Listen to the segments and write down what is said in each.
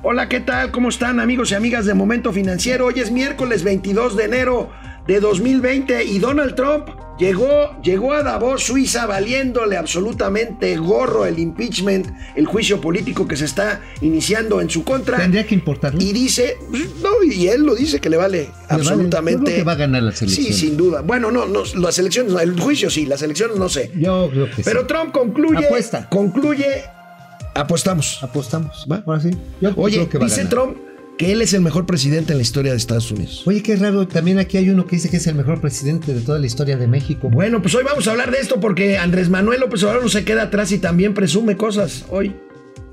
Hola, ¿qué tal? ¿Cómo están amigos y amigas de Momento Financiero? Hoy es miércoles 22 de enero de 2020 y Donald Trump llegó, llegó a Davos, Suiza, valiéndole absolutamente gorro el impeachment, el juicio político que se está iniciando en su contra. Tendría que importarle. Y dice, no, y él lo dice que le vale absolutamente. Vale. que va a ganar la selección. Sí, sin duda. Bueno, no, no, las elecciones, no, el juicio sí, las elecciones no sé. Yo creo que Pero sí. Trump concluye. Apuesta. Concluye. Apostamos. Apostamos. Va, ahora sí. Yo Oye, creo que va dice. Trump que él es el mejor presidente en la historia de Estados Unidos. Oye, qué raro. También aquí hay uno que dice que es el mejor presidente de toda la historia de México. Bueno, pues hoy vamos a hablar de esto porque Andrés Manuel López Obrador no se queda atrás y también presume cosas. Hoy,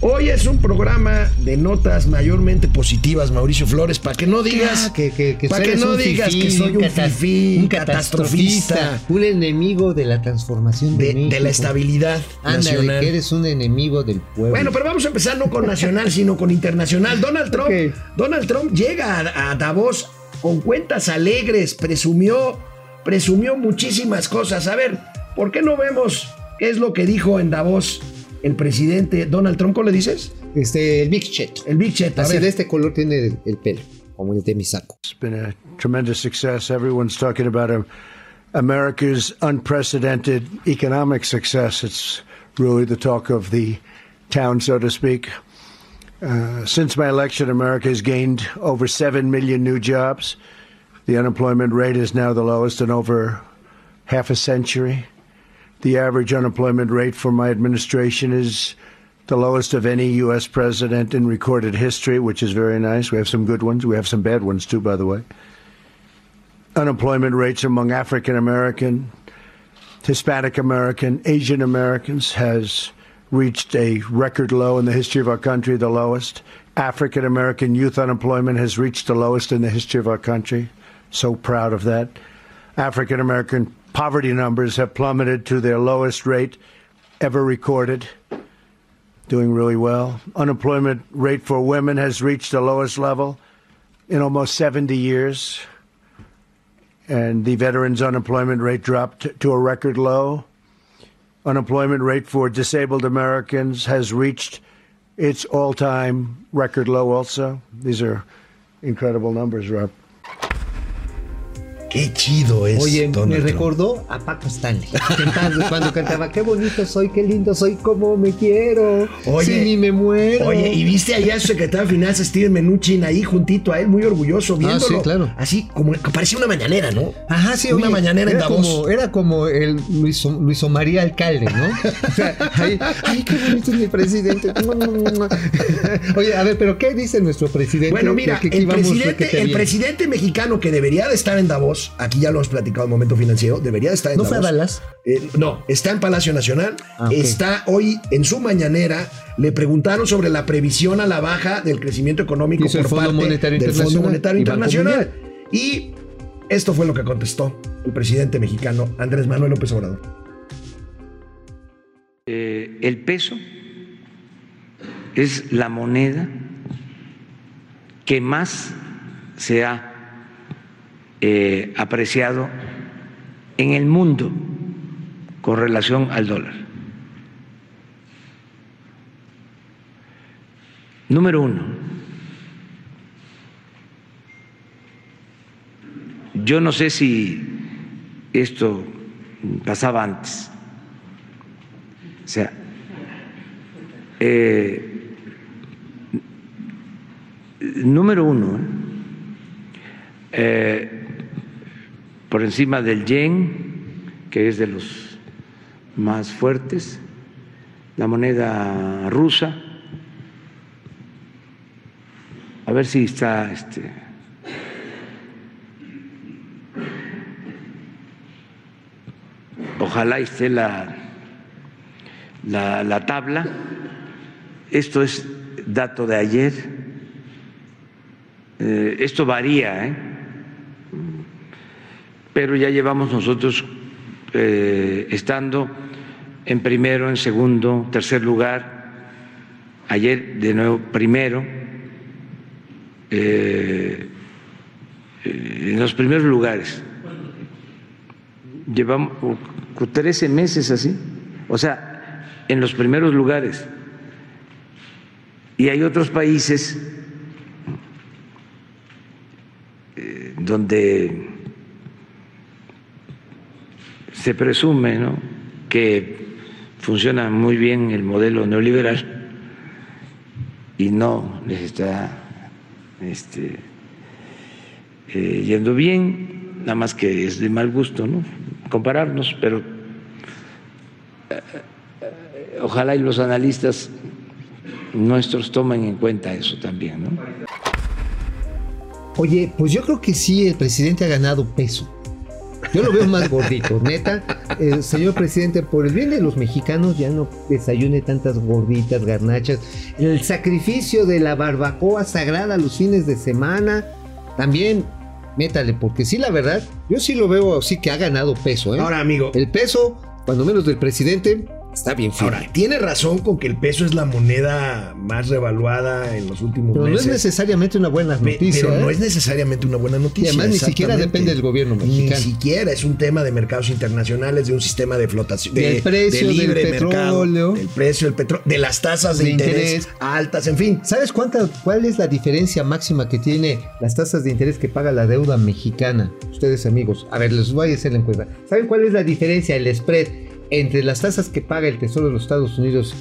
Hoy es un programa de notas mayormente positivas, Mauricio Flores, para que no digas que, que, que para que eres no un digas fifí, que soy un cata- fifí, un catastrofista, catastrofista, un enemigo de la transformación de, de, México. de la estabilidad nacional. que eres un enemigo del pueblo. Bueno, pero vamos a empezar no con nacional, sino con internacional. Donald Trump. Donald Trump llega a, a Davos con cuentas alegres, presumió, presumió muchísimas cosas. A ver, ¿por qué no vemos qué es lo que dijo en Davos el presidente Donald Trump? ¿Cómo le dices? Este, el Big Chet. El Big Chet. A Así ver. de este color tiene el, el pelo, como el de mi saco. It's been a tremendous success. Everyone's talking about America's unprecedented economic success. It's really the talk of the town, so to speak. Uh, since my election, America has gained over 7 million new jobs. The unemployment rate is now the lowest in over half a century. The average unemployment rate for my administration is the lowest of any U.S. president in recorded history, which is very nice. We have some good ones. We have some bad ones, too, by the way. Unemployment rates among African American, Hispanic American, Asian Americans has reached a record low in the history of our country, the lowest. African American youth unemployment has reached the lowest in the history of our country. So proud of that. African American poverty numbers have plummeted to their lowest rate ever recorded. Doing really well. Unemployment rate for women has reached the lowest level in almost 70 years. And the veterans' unemployment rate dropped to a record low. Unemployment rate for disabled Americans has reached its all time record low, also. These are incredible numbers, Rob. Qué chido es. Oye, Donald me Trump. recordó a Paco Stanley. Cuando cantaba, qué bonito soy, qué lindo soy, cómo me quiero. Oye, si ni me muero. Oye, y viste allá a su secretario de Finanzas, Steven Menuchin, ahí juntito a él, muy orgulloso, viéndolo. Ah, sí, claro. Así como parecía una mañanera, ¿no? Ajá, sí, Una oye, mañanera en Davos. Como, era como el Luis, Luis María Alcalde, ¿no? O sea, ahí, ay, qué bonito es mi presidente. Oye, a ver, pero ¿qué dice nuestro presidente? Bueno, mira, el presidente, el presidente mexicano que debería de estar en Davos, aquí ya lo hemos platicado en Momento Financiero, debería de estar en ¿No fue Davos. a Dallas? Eh, no, está en Palacio Nacional. Ah. Está hoy en su mañanera. Le preguntaron sobre la previsión a la baja del crecimiento económico Hizo el por Fondo parte Monetario del Fondo Internacional Monetario Internacional. Y esto fue lo que contestó el presidente mexicano Andrés Manuel López Obrador. Eh, el peso es la moneda que más se ha eh, apreciado en el mundo con relación al dólar. Número uno, yo no sé si esto pasaba antes. Sea, eh, número uno, eh, por encima del yen, que es de los más fuertes, la moneda rusa, a ver si está este. Ojalá esté la, la, la tabla. Esto es dato de ayer. Eh, esto varía, ¿eh? Pero ya llevamos nosotros eh, estando en primero, en segundo, tercer lugar. Ayer de nuevo primero. eh, en los primeros lugares. Llevamos o- 13 meses así. O sea, en los primeros lugares. Y hay otros países eh, donde se presume ¿no? que funciona muy bien el modelo neoliberal y no les está este, eh, yendo bien, nada más que es de mal gusto ¿no? compararnos, pero eh, ojalá y los analistas nuestros tomen en cuenta eso también. ¿no? Oye, pues yo creo que sí, el presidente ha ganado peso. Yo lo veo más gordito, neta. Eh, señor presidente, por el bien de los mexicanos, ya no desayune tantas gorditas, garnachas. El sacrificio de la barbacoa sagrada los fines de semana, también métale, porque sí, la verdad, yo sí lo veo así que ha ganado peso. ¿eh? Ahora, amigo, el peso, cuando menos del presidente, está bien firme. ahora, tiene razón con que el peso es la moneda más revaluada en los últimos Pero no es meses. necesariamente una buena Pe- noticia. Pero no ¿eh? es necesariamente una buena noticia. Y además ni siquiera depende del gobierno mexicano. Ni siquiera es un tema de mercados internacionales, de un sistema de flotación, de, Del precio de libre del mercado, petróleo. del precio del petróleo, de las tasas de, De interés, interés. altas, en fin. ¿Sabes cuánta, cuál es la diferencia máxima que tiene las tasas de interés que paga la deuda mexicana? Ustedes amigos, a ver, les voy a hacer la encuesta. ¿Saben cuál es la diferencia, el spread entre las tasas que paga el Tesoro de los Estados Unidos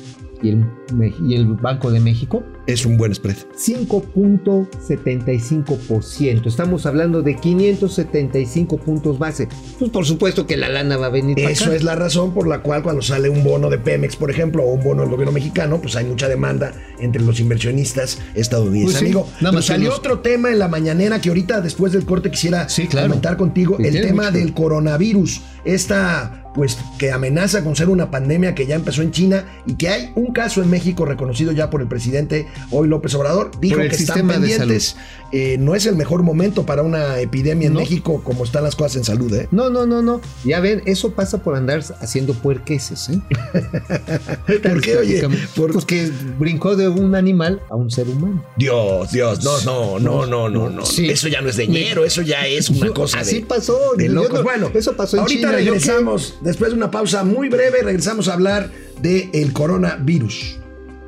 y el, Me- y el Banco de México? Es un buen spread. 5.75%. Estamos hablando de 575 puntos base. Pues por supuesto que la lana va a venir para Eso acá. es la razón por la cual cuando sale un bono de Pemex, por ejemplo, o un bono del gobierno mexicano, pues hay mucha demanda entre los inversionistas estadounidenses. Pues sí, Amigo, nada salió nos- otro tema en la mañanera que ahorita después del corte quisiera Sí, claro. comentar contigo, el tema mucho. del coronavirus, esta pues que amenaza con ser una pandemia que ya empezó en China y que hay un caso en México reconocido ya por el presidente hoy López Obrador, dijo que están pendientes, Eh, no es el mejor momento para una epidemia en No. México como están las cosas en salud, ¿eh? No, no, no, no. Ya ven, eso pasa por andar haciendo puerqueses, ¿eh? ¿Por qué, oye? Por- Pues que brincó de un animal a un ser humano. Dios, Dios, no, no, no, no, no, no. Sí. Eso ya no es de ñero, eso ya es una cosa Así de, pasó. de Yo locos. no- bueno, eso pasó en ahorita regresamos, después de una pausa muy breve, regresamos a hablar del coronavirus.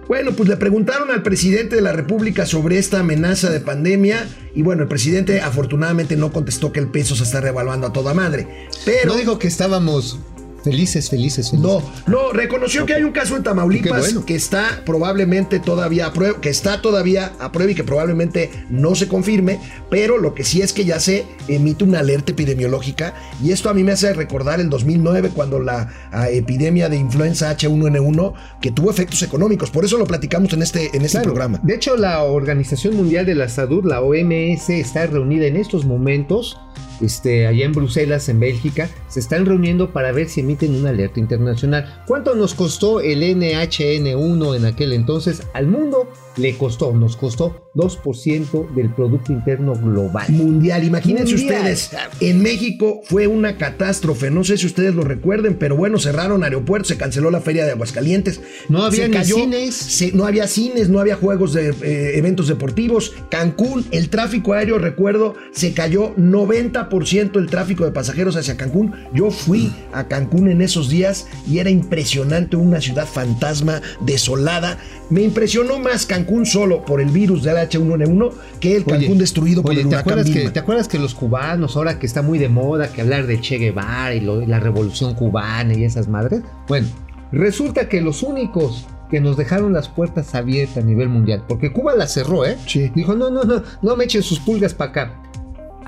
Bueno, pues le preguntaron al presidente de la República sobre esta amenaza de pandemia y bueno, el presidente afortunadamente no contestó que el peso se está revaluando a toda madre. Pero No dijo que estábamos felices, felices, felices. no, no, reconoció que hay un caso en Tamaulipas bueno. que está probablemente todavía a prueba, que está todavía a prueba y que probablemente no se confirme, pero lo que sí es que ya se emite una alerta epidemiológica y esto a mí me hace recordar el 2009 cuando la ah, epidemia de influenza H1N1 que tuvo efectos económicos, por eso lo platicamos en este en este Claro. programa. De hecho, la Organización Mundial de la Salud, la OMS, está reunida en estos momentos, este, allá en Bruselas, en Bélgica, se están reuniendo para ver si emiten una alerta internacional. ¿Cuánto nos costó el NHN1 en aquel entonces? Al mundo le costó, nos costó 2% del Producto Interno Global. Mundial, imagínense Mundial. ustedes, en México fue una catástrofe, no sé si ustedes lo recuerden, pero bueno, cerraron aeropuertos, se canceló la feria de Aguascalientes, No había se cines. se- no había cines, no había juegos de eh, eventos deportivos, Cancún, el tráfico aéreo, recuerdo, se cayó 90% el tráfico de pasajeros hacia Cancún, yo fui a Cancún en esos días y era impresionante, una ciudad fantasma, desolada, me impresionó más Cancún solo por el virus del H1N1 que el Cancún Oye, destruido por oye, el ¿te huracán acuerdas, que, Vilma. ¿te acuerdas que los cubanos, ahora que está muy de moda que hablar de Che Guevara y lo- la revolución cubana y esas madres? Bueno, resulta que los únicos que nos dejaron las puertas abiertas a nivel mundial, porque Cuba las cerró, ¿eh? Sí. Dijo, no, no, no, no me echen sus pulgas para acá.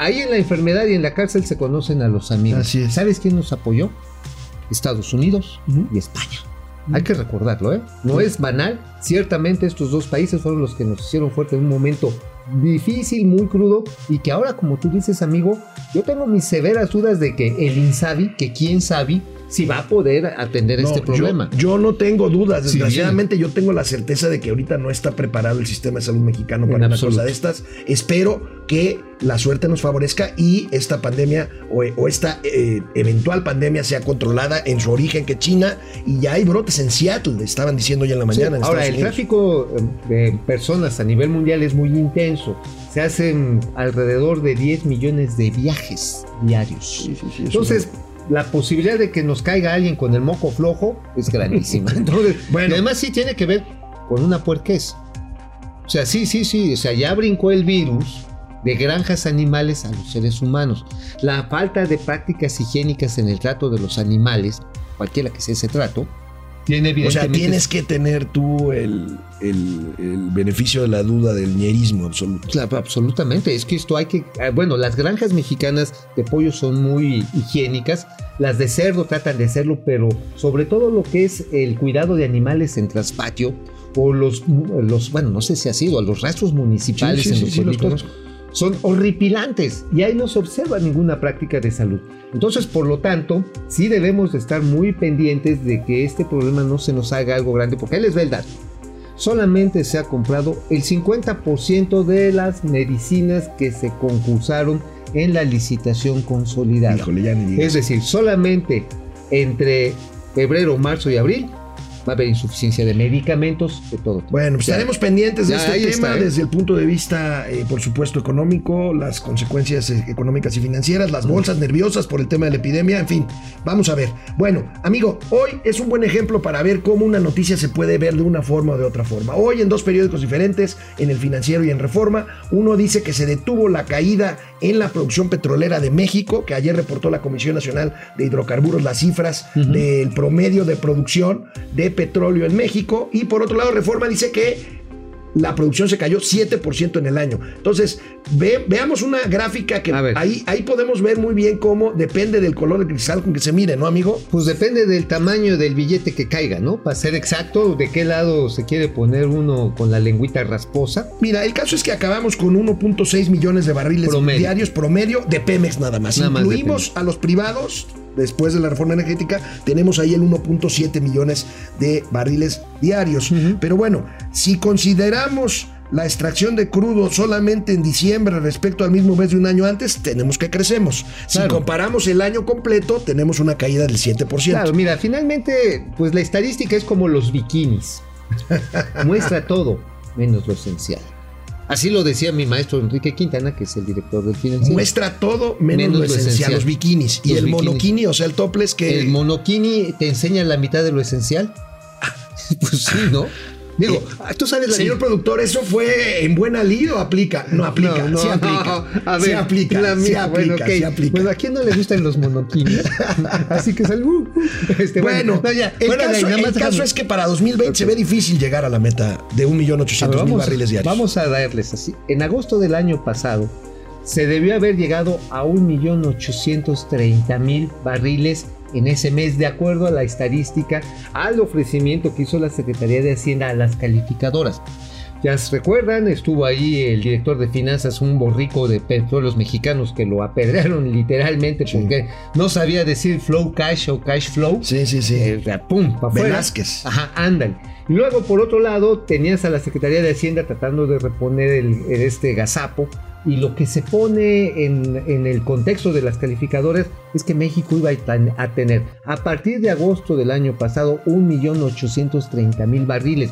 Ahí en la enfermedad y en la cárcel se conocen a los amigos. Así es. ¿Sabes quién nos apoyó? Estados Unidos Ujú. y España. Hay que recordarlo, ¿eh? No es banal. Ciertamente estos dos países fueron los que nos hicieron fuerte en un momento difícil, muy crudo, y que ahora, como tú dices, amigo, yo tengo mis severas dudas de que el Insabi, que quién sabe, si va a poder atender No, este problema. Yo, no tengo dudas. Sí, Desgraciadamente, yo tengo la certeza de que ahorita no está preparado el sistema de salud mexicano para una cosa de estas. Espero que la suerte nos favorezca y esta pandemia o, o esta eh, eventual pandemia sea controlada en su origen, que China y ya hay brotes en Seattle, estaban diciendo ya en la Sí, mañana. en Ahora, el Unidos. tráfico eh, de personas a nivel mundial es muy intenso. Se hacen alrededor de 10 millones de viajes diarios. Sí, sí, sí, es Entonces, la posibilidad de que nos caiga alguien con el moco flojo es grandísima. Entonces, Bueno. y además sí tiene que ver con una puerquez. O sea, sí, sí, sí. O sea, ya brincó el virus de granjas animales a los seres humanos. La falta de prácticas higiénicas en el trato de los animales, cualquiera que sea ese trato, tiene O sea, tienes que tener tú el, el- el beneficio de la duda del ñerismo absoluto. Claro, absolutamente. Es que esto hay que. ah, Bueno, las granjas mexicanas de pollo son muy higiénicas. Las de cerdo tratan de hacerlo, pero sobre todo lo que es el cuidado de animales en traspatio o los, los bueno, no sé si ha sido, los rastros municipales Sí, sí, en sí, los sí, los son horripilantes y ahí no se observa ninguna práctica de salud. Entonces, por lo tanto, sí debemos de estar muy pendientes de que este problema no se nos haga algo grande, porque ahí les va el dato solamente se ha comprado el 50% de las medicinas que se concursaron en la licitación consolidada. Híjole, ya. Es decir, solamente entre febrero, marzo y abril va a haber insuficiencia de medicamentos de todo. tipo. Bueno, pues Ya. estaremos pendientes de este tema está, ¿eh? desde el punto de vista, eh, por supuesto, económico, las consecuencias eh, económicas y financieras, las bolsas nerviosas por el tema de la epidemia, en fin, vamos a ver. Bueno, amigo, hoy es un buen ejemplo para ver cómo una noticia se puede ver de una forma o de otra forma. Hoy en dos periódicos diferentes, en el financiero y en Reforma, uno dice que se detuvo la caída en la producción petrolera de México, que ayer reportó la Comisión Nacional de Hidrocarburos las cifras del promedio de producción de petróleo en México. Y por otro lado, Reforma dice que la producción se cayó 7% en el año. Entonces, ve- veamos una gráfica que ahí, ahí podemos ver muy bien cómo depende del color del cristal con que se mire, ¿no, amigo? Pues depende del tamaño del billete que caiga, ¿no? Para ser exacto, de qué lado se quiere poner uno con la lengüita rasposa. Mira, el caso es que acabamos con 1.6 millones de barriles Promedio. diarios promedio de Pemex nada más. Nada más de Incluimos a los privados. Después de la reforma energética, tenemos ahí el 1.7 millones de barriles diarios. Pero bueno, si consideramos la extracción de crudo solamente en diciembre respecto al mismo mes de un año antes, tenemos que crecemos. Si comparamos el año completo, tenemos una caída del 7%. Claro, mira, finalmente, pues la estadística es como los bikinis. Muestra todo, menos lo esencial. Así lo decía mi maestro Enrique Quintana, que es el director del financiero. Muestra todo menos, Menos lo esencial, esencial. los bikinis. y el bikinis. monokini, o sea, el topless que... ¿El monokini te enseña la mitad de lo esencial? pues sí, ¿no? Digo, Eh, tú sabes la Señor productor, ¿eso fue en buena lid o aplica? No aplica, No, no, sí aplica. A sí ver, aplica, la sí mía, aplica, bueno, sí aplica. Bueno, ¿a quién no le gustan los monoquinis? Así que sal, uh, uh, este, Bueno, no, ya, el, ahí, caso, el caso es que para 2020 se ve difícil llegar a la meta de A ver, 1.800.000 vamos, barriles diarios. vamos a darles así. En agosto del año pasado se debió haber llegado a 1.830.000 barriles en ese mes, de acuerdo a la estadística, al ofrecimiento que hizo la Secretaría de Hacienda a las calificadoras. Ya se recuerdan, estuvo ahí el director de finanzas, un borrico de petróleos mexicanos que lo apedrearon literalmente Sí. porque no sabía decir flow cash o cash flow. Sí, sí, sí. Eh, pum. Velázquez. Ajá, andan. Luego, por otro lado, tenías a la Secretaría de Hacienda tratando de reponer el, el este gazapo. Y lo que se pone en, en el contexto de las calificadoras es que México iba a, tener, a partir de agosto del año pasado, 1.830.000 barriles.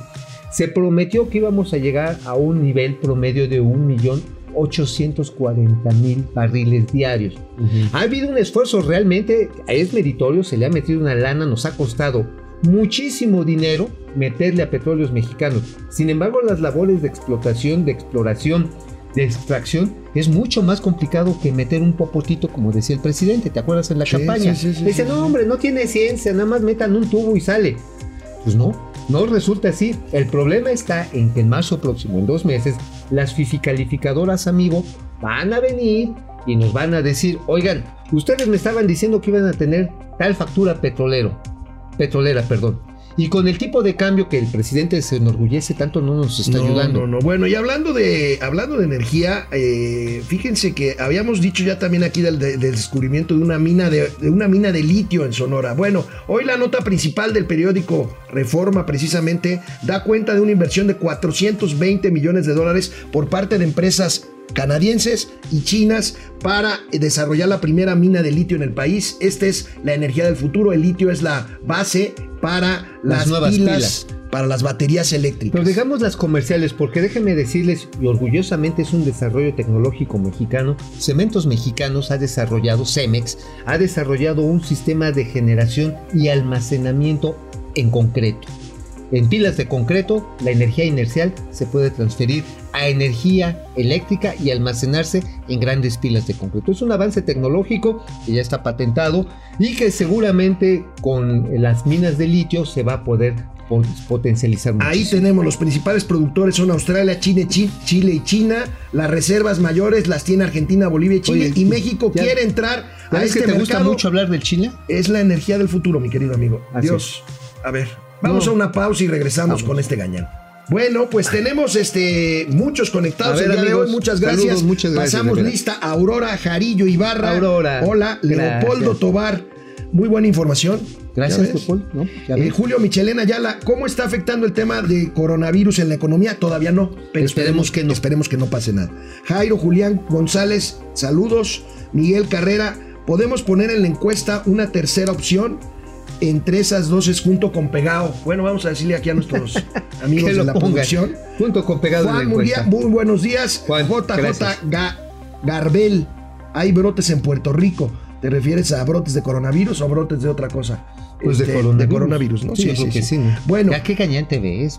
Se prometió que íbamos a llegar a un nivel promedio de 1.840.000 barriles diarios. Ha habido un esfuerzo realmente, es meritorio, se le ha metido una lana, nos ha costado muchísimo dinero meterle a petróleos mexicanos. Sin embargo, las labores de explotación, de exploración, de extracción es mucho más complicado que meter un popotito, como decía el presidente. ¿Te acuerdas en la Sí, campaña? sí, Dice, no, hombre, no tiene ciencia, nada más metan un tubo y sale. Pues no, no resulta así. El problema está en que en marzo próximo, en dos meses, las fiscalificadoras, amigo, van a venir y nos van a decir, oigan, ustedes me estaban diciendo que iban a tener tal factura petrolero, petrolera, perdón. Y con el tipo de cambio que el presidente se enorgullece tanto no nos está no, ayudando. No, no, bueno, y hablando de, hablando de energía, eh, fíjense que habíamos dicho ya también aquí del, del descubrimiento de una, mina de, de una mina de litio en Sonora. Bueno, hoy la nota principal del periódico Reforma precisamente da cuenta de una inversión de 420 millones de dólares por parte de empresas canadienses y chinas para desarrollar la primera mina de litio en el país. Esta es la energía del futuro. El litio es la base para las, Las nuevas pilas, pilas. para las baterías eléctricas. Pero dejamos las comerciales porque déjenme decirles, y orgullosamente es un desarrollo tecnológico mexicano, Cementos Mexicanos ha desarrollado, Cemex, ha desarrollado un sistema de generación y almacenamiento en concreto. En pilas de concreto, la energía inercial se puede transferir a energía eléctrica y almacenarse en grandes pilas de concreto. Es un avance tecnológico que ya está patentado y que seguramente con las minas de litio se va a poder pot- potencializar Ahí muchísimo. tenemos los principales productores son Australia, Chile, Chi- Chile y China. Las reservas mayores las tiene Argentina, Bolivia y Chile. Oye, y México ya- quiere entrar ¿Ya a este que te gusta mucho hablar del Chile? Es la energía del futuro, mi querido amigo. Así Dios. A ver, vamos No. a una pausa y regresamos Vamos. con este gañán. Bueno, pues tenemos este muchos conectados ver, el día de hoy. Muchas saludos, gracias. muchas gracias, Pasamos lista Aurora Jarillo Ibarra. Aurora, Hola, Leopoldo. Tobar. Muy buena información. Gracias. Leopoldo, ¿no? Eh. Julio Michelena Ayala, ¿cómo está afectando el tema de coronavirus en la economía? Todavía no, pero esperemos, Esperemos que no. Esperemos que no pase nada. Jairo Julián González, saludos. Miguel Carrera, ¿podemos poner en la encuesta una tercera opción? Entre esas dos es junto con Pegado. Bueno, vamos a decirle aquí a nuestros amigos de la pongan. producción. Junto con pegado Juan, muy, muy buenos días. Juan, JJ. Ga- Garbel, hay brotes en Puerto Rico. ¿Te refieres a brotes de coronavirus o brotes de otra cosa? Pues de Este, coronavirus. coronavirus, ¿no? Sí, yo creo que sí. ¿no? Bueno, Ya qué cañán te ves.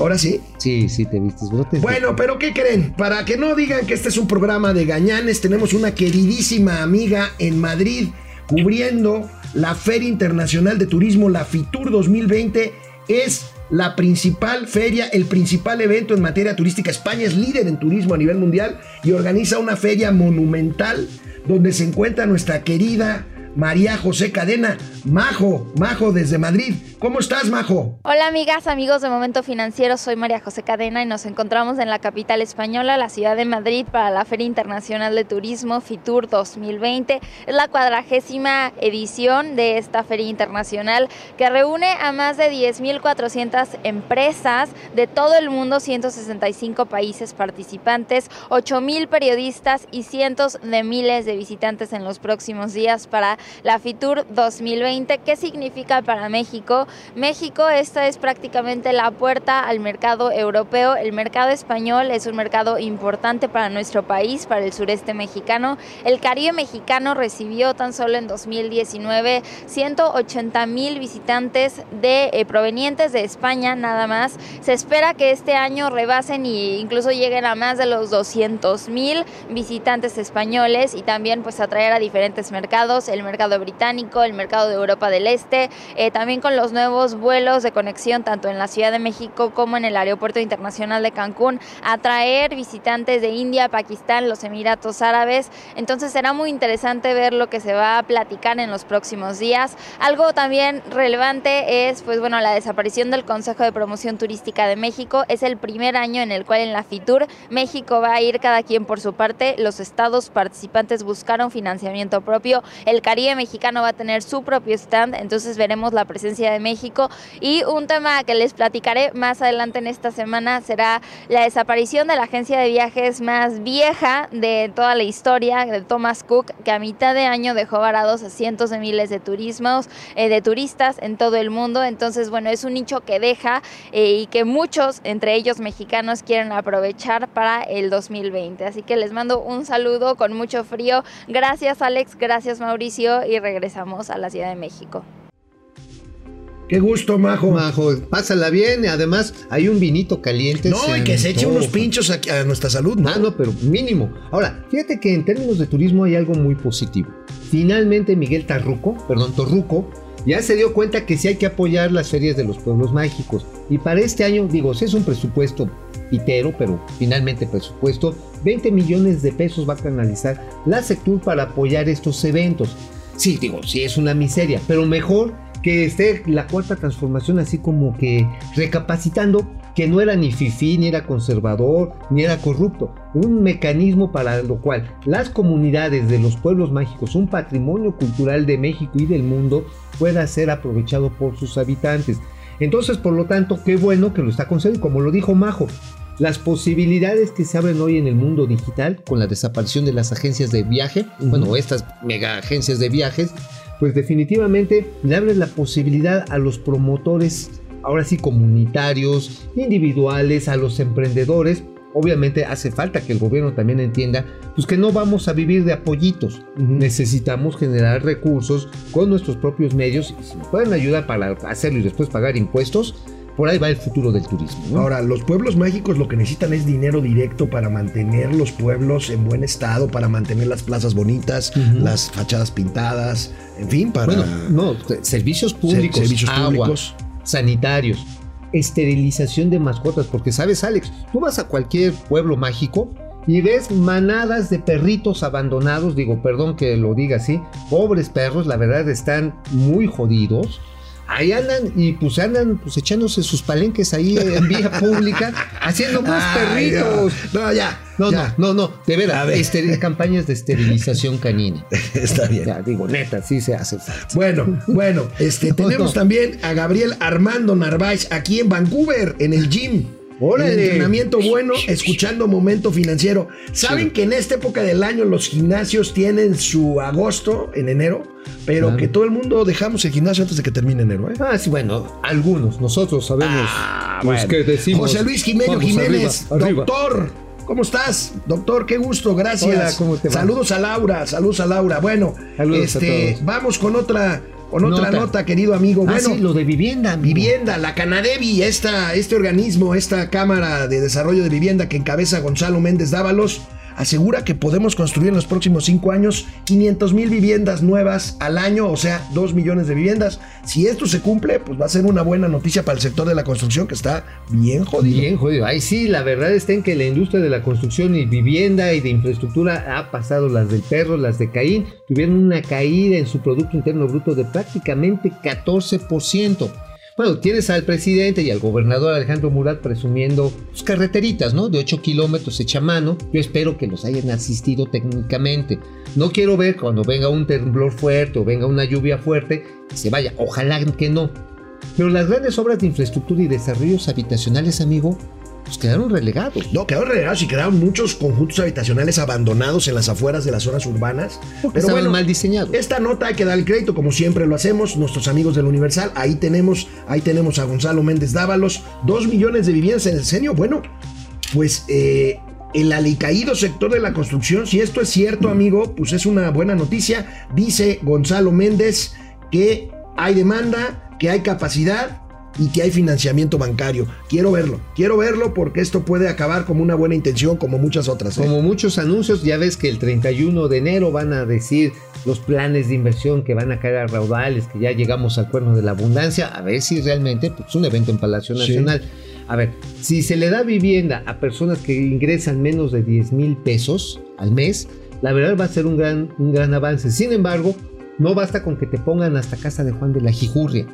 ahora sí. Sí, sí, te vistes. brotes de- Bueno, pero ¿qué creen? Para que no digan que este es un programa de gañanes, tenemos una queridísima amiga en Madrid cubriendo la Feria Internacional de Turismo, la FITUR 2020. Es la principal feria, el principal evento en materia turística. España es líder en turismo a nivel mundial y organiza una feria monumental donde se encuentra nuestra querida María José Cadena. Majo, Majo desde Madrid. ¿Cómo estás, Majo? Hola amigas, amigos de Momento Financiero, soy María José Cadena y nos encontramos en la capital española, la ciudad de Madrid, para la Feria Internacional de Turismo FITUR 2020. Es la cuadragésima edición de esta feria internacional que reúne a más de 10.400 empresas de todo el mundo, 165 países participantes, 8.000 periodistas y cientos de miles de visitantes en los próximos días para la FITUR 2020. ¿Qué significa para México? México, esta es prácticamente la puerta al mercado europeo. El mercado español es un mercado importante para nuestro país, para el sureste mexicano. El Caribe mexicano recibió tan solo en 2019 180 mil visitantes de, eh, provenientes de España nada más. Se espera que este año rebasen e incluso lleguen a más de los 200 mil visitantes españoles y también pues atraer a diferentes mercados, británico, el mercado de Europa del Este, eh, también con los nuevos vuelos de conexión tanto en la Ciudad de México como en el Aeropuerto Internacional de Cancún, atraer visitantes de India, Pakistán, los Emiratos Árabes. Entonces será muy interesante ver lo que se va a platicar en los próximos días. Algo también relevante es, pues bueno, la desaparición del Consejo de Promoción Turística de México. Es el primer año en el cual en la FITUR México va a ir cada quien por su parte. Los estados participantes buscaron financiamiento propio. El Caribe mexicano va a tener su propio stand, entonces veremos la presencia de México. Y un tema que les platicaré más adelante en esta semana será la desaparición de la agencia de viajes más vieja de toda la historia, de Thomas Cook, que a mitad de año dejó varados a cientos de miles de turismos, eh, de turistas en todo el mundo. Entonces, bueno, es un nicho que deja eh, y que muchos, entre ellos mexicanos, quieren aprovechar para el 2020. Así que les mando un saludo con mucho frío. Gracias Alex, gracias Mauricio y regresamos a la Ciudad de México. Qué gusto, Majo. Majo, pásala bien. Además, hay un vinito caliente. No, y que se eche unos pinchos aquí a nuestra salud, ¿no? Ah, no, pero mínimo. Ahora, fíjate que en términos de turismo hay algo muy positivo. Finalmente, Miguel Tarruco, perdón, Torruco, ya se dio cuenta que sí hay que apoyar las ferias de los pueblos mágicos. Y para este año, digo, sí es un presupuesto pitero, pero finalmente presupuesto, 20 millones de pesos va a canalizar la Sectur para apoyar estos eventos. Sí, digo, sí es una miseria, pero mejor que esté la cuarta transformación así como que recapacitando que no era ni fifí, ni era conservador, ni era corrupto. Un mecanismo para lo cual las comunidades de los pueblos mágicos, un patrimonio cultural de México y del mundo, pueda ser aprovechado por sus habitantes. Entonces, por lo tanto, qué bueno que lo está concediendo, como lo dijo Majo. Las posibilidades que se abren hoy en el mundo digital con la desaparición de las agencias de viaje, bueno, estas mega agencias de viajes, pues definitivamente le abren la posibilidad a los promotores, ahora sí comunitarios, individuales, a los emprendedores. Obviamente hace falta que el gobierno también entienda pues que no vamos a vivir de apoyitos. Necesitamos generar recursos con nuestros propios medios. Y si pueden ayudar para hacerlo y después pagar impuestos, por ahí va el futuro del turismo. ¿no? Ahora, los pueblos mágicos lo que necesitan es dinero directo para mantener los pueblos en buen estado, para mantener las plazas bonitas, las fachadas pintadas, en fin, para... Bueno, no, servicios públicos, servicios agua, públicos. sanitarios, esterilización de mascotas, porque sabes, Alex, tú vas a cualquier pueblo mágico y ves manadas de perritos abandonados, digo, perdón que lo diga así, pobres perros, la verdad están muy jodidos. Ahí andan y pues andan pues echándose sus palenques ahí en vía pública, haciendo más Ay, perritos. No, no, ya. No, ya. no, no, no, de veras, ver. esteri- campañas de esterilización canina. Está bien. Ya, digo, neta, sí se hace. Bueno, bueno, este, No, tenemos no. también a Gabriel Armando Narváez aquí en Vancouver, en el gym. Órale. En entrenamiento bueno, escuchando Momento Financiero. ¿Saben que en esta época del año los gimnasios tienen su agosto en enero? Pero Claro. que todo el mundo dejamos el gimnasio antes de que termine enero, ¿eh? Ah, sí, bueno, algunos, nosotros sabemos pues, bueno. que decimos. José Luis Jiménez Jiménez, arriba, arriba. doctor. ¿Cómo estás? Doctor, qué gusto, gracias. Hola, ¿cómo te va? Saludos a Laura, saludos a Laura. Bueno, Saludos a este, todos. vamos con otra, con otra Nota. nota, querido amigo. Ah, Bueno, sí, lo de vivienda. amigo. Vivienda, la Canadevi, esta, este organismo, esta Cámara de Desarrollo de Vivienda que encabeza Gonzalo Méndez Dávalos, asegura que podemos construir en los próximos cinco años 500 mil viviendas nuevas al año, o sea, 2 millones de viviendas. Si esto se cumple, pues va a ser una buena noticia para el sector de la construcción que está bien jodido. Bien, jodido. Ahí sí, la verdad está en que la industria de la construcción y vivienda y de infraestructura ha pasado las del perro, las de Caín, tuvieron una caída en su Producto Interno Bruto de prácticamente 14%. Bueno, tienes al presidente y al gobernador Alejandro Murat presumiendo sus carreteritas, ¿no? De 8 kilómetros hecha mano. Yo espero que los hayan asistido técnicamente. No quiero ver cuando venga un temblor fuerte o venga una lluvia fuerte que se vaya. Ojalá que no. Pero las grandes obras de infraestructura y desarrollos habitacionales, amigo, pues quedaron relegados. No, quedaron relegados y quedaron muchos conjuntos habitacionales abandonados en las afueras de las zonas urbanas. Porque estaban mal diseñados. Esta nota hay que dar el crédito, como siempre lo hacemos, nuestros amigos del Universal. Ahí tenemos, ahí tenemos a Gonzalo Méndez Dávalos, dos millones de viviendas en el senio. Bueno, pues eh, el alicaído sector de la construcción, si esto es cierto, amigo, pues es una buena noticia. Dice Gonzalo Méndez que hay demanda, que hay capacidad y que hay financiamiento bancario. Quiero verlo, quiero verlo porque esto puede acabar como una buena intención, como muchas otras. ¿eh? Como muchos anuncios, ya ves que el 31 de enero van a decir los planes de inversión que van a caer a raudales, que ya llegamos al cuerno de la abundancia, a ver si realmente, pues un evento en Palacio Sí. Nacional. A ver, si se le da vivienda a personas que ingresan menos de 10 mil pesos al mes, la verdad va a ser un gran, un gran avance. Sin embargo, no basta con que te pongan hasta casa de Juan de la Jijurria.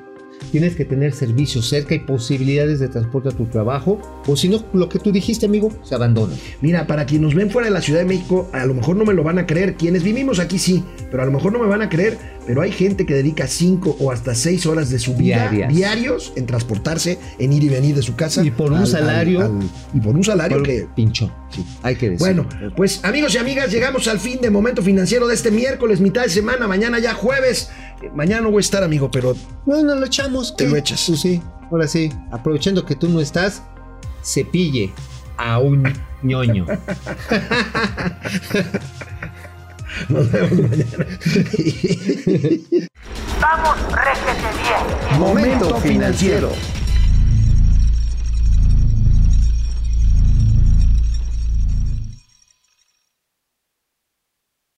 Tienes que tener servicios cerca y posibilidades de transporte a tu trabajo, o si no, lo que tú dijiste, amigo, se abandona. Mira, para quienes nos ven fuera de la Ciudad de México, a lo mejor no me lo van a creer. Quienes vivimos aquí sí, pero a lo mejor no me van a creer. Pero hay gente que dedica 5 o hasta 6 horas de su vida Diarias. diarios en transportarse, en ir y venir de su casa. Y por un salario- y por un salario Por- que. pinchón. Sí. Hay que decir. Bueno, pues amigos y amigas, llegamos al fin de momento financiero de este miércoles, mitad de semana, mañana ya jueves. Mañana no voy a estar, amigo, pero bueno, lo echamos. Te ¿qué? lo echas. Pues sí, ahora sí. Aprovechando que tú no estás, cepille a un ñoño. nos vemos mañana. Vamos, réjete bien. Momento financiero.